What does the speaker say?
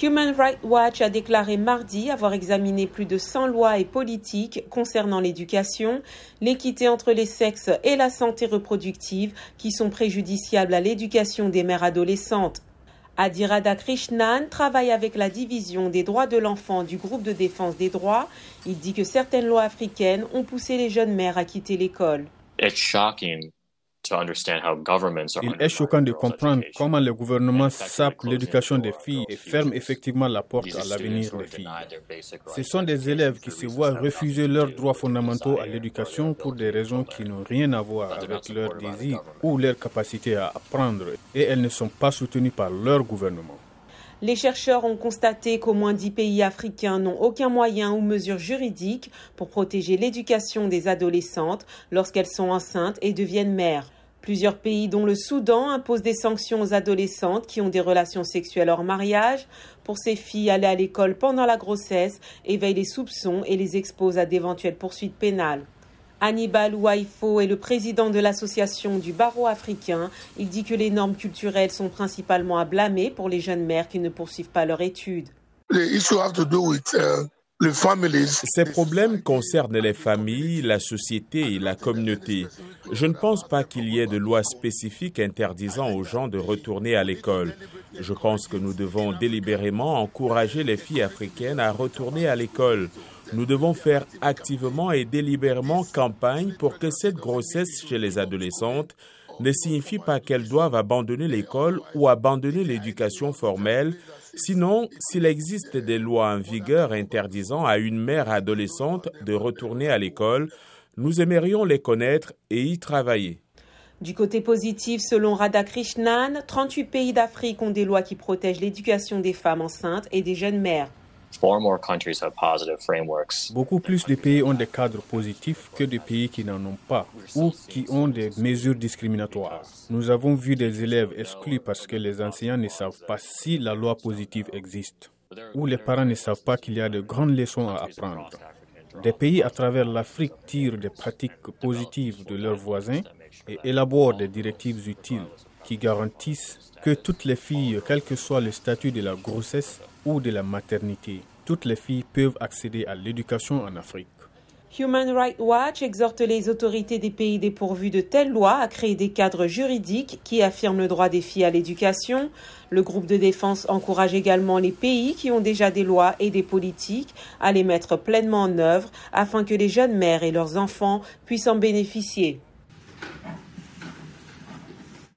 Human Rights Watch a déclaré mardi avoir examiné plus de 100 lois et politiques concernant l'éducation, l'équité entre les sexes et la santé reproductive qui sont préjudiciables à l'éducation des mères adolescentes. Adirada Krishnan travaille avec la division des droits de l'enfant du groupe de défense des droits. Il dit que certaines lois africaines ont poussé les jeunes mères à quitter l'école. Il est choquant de comprendre comment le gouvernement sape l'éducation des filles et ferme effectivement la porte à l'avenir des filles. Ce sont des élèves qui se voient refuser leurs droits fondamentaux à l'éducation pour des raisons qui n'ont rien à voir avec leur désir ou leur capacité à apprendre et elles ne sont pas soutenues par leur gouvernement. Les chercheurs ont constaté qu'au moins dix pays africains n'ont aucun moyen ou mesure juridique pour protéger l'éducation des adolescentes lorsqu'elles sont enceintes et deviennent mères. Plusieurs pays, dont le Soudan, imposent des sanctions aux adolescentes qui ont des relations sexuelles hors mariage. Pour ces filles, aller à l'école pendant la grossesse éveille les soupçons et les expose à d'éventuelles poursuites pénales. Hannibal Ouaifo est le président de l'association du barreau africain. Il dit que les normes culturelles sont principalement à blâmer pour les jeunes mères qui ne poursuivent pas leur études. Ces problèmes concernent les familles, la société et la communauté. Je ne pense pas qu'il y ait de loi spécifique interdisant aux gens de retourner à l'école. Je pense que nous devons délibérément encourager les filles africaines à retourner à l'école. Nous devons faire activement et délibérément campagne pour que cette grossesse chez les adolescentes ne signifie pas qu'elles doivent abandonner l'école ou abandonner l'éducation formelle. Sinon, s'il existe des lois en vigueur interdisant à une mère adolescente de retourner à l'école, nous aimerions les connaître et y travailler. Du côté positif, selon Radhakrishnan, 38 pays d'Afrique ont des lois qui protègent l'éducation des femmes enceintes et des jeunes mères. Beaucoup plus de pays ont des cadres positifs que de pays qui n'en ont pas ou qui ont des mesures discriminatoires. Nous avons vu des élèves exclus parce que les enseignants ne savent pas si la loi positive existe ou les parents ne savent pas qu'il y a de grandes leçons à apprendre. Des pays à travers l'Afrique tirent des pratiques positives de leurs voisins et élaborent des directives utiles qui garantissent que toutes les filles, quel que soit le statut de la grossesse ou de la maternité, toutes les filles peuvent accéder à l'éducation en Afrique. Human Rights Watch exhorte les autorités des pays dépourvus de telles lois à créer des cadres juridiques qui affirment le droit des filles à l'éducation. Le groupe de défense encourage également les pays qui ont déjà des lois et des politiques à les mettre pleinement en œuvre afin que les jeunes mères et leurs enfants puissent en bénéficier.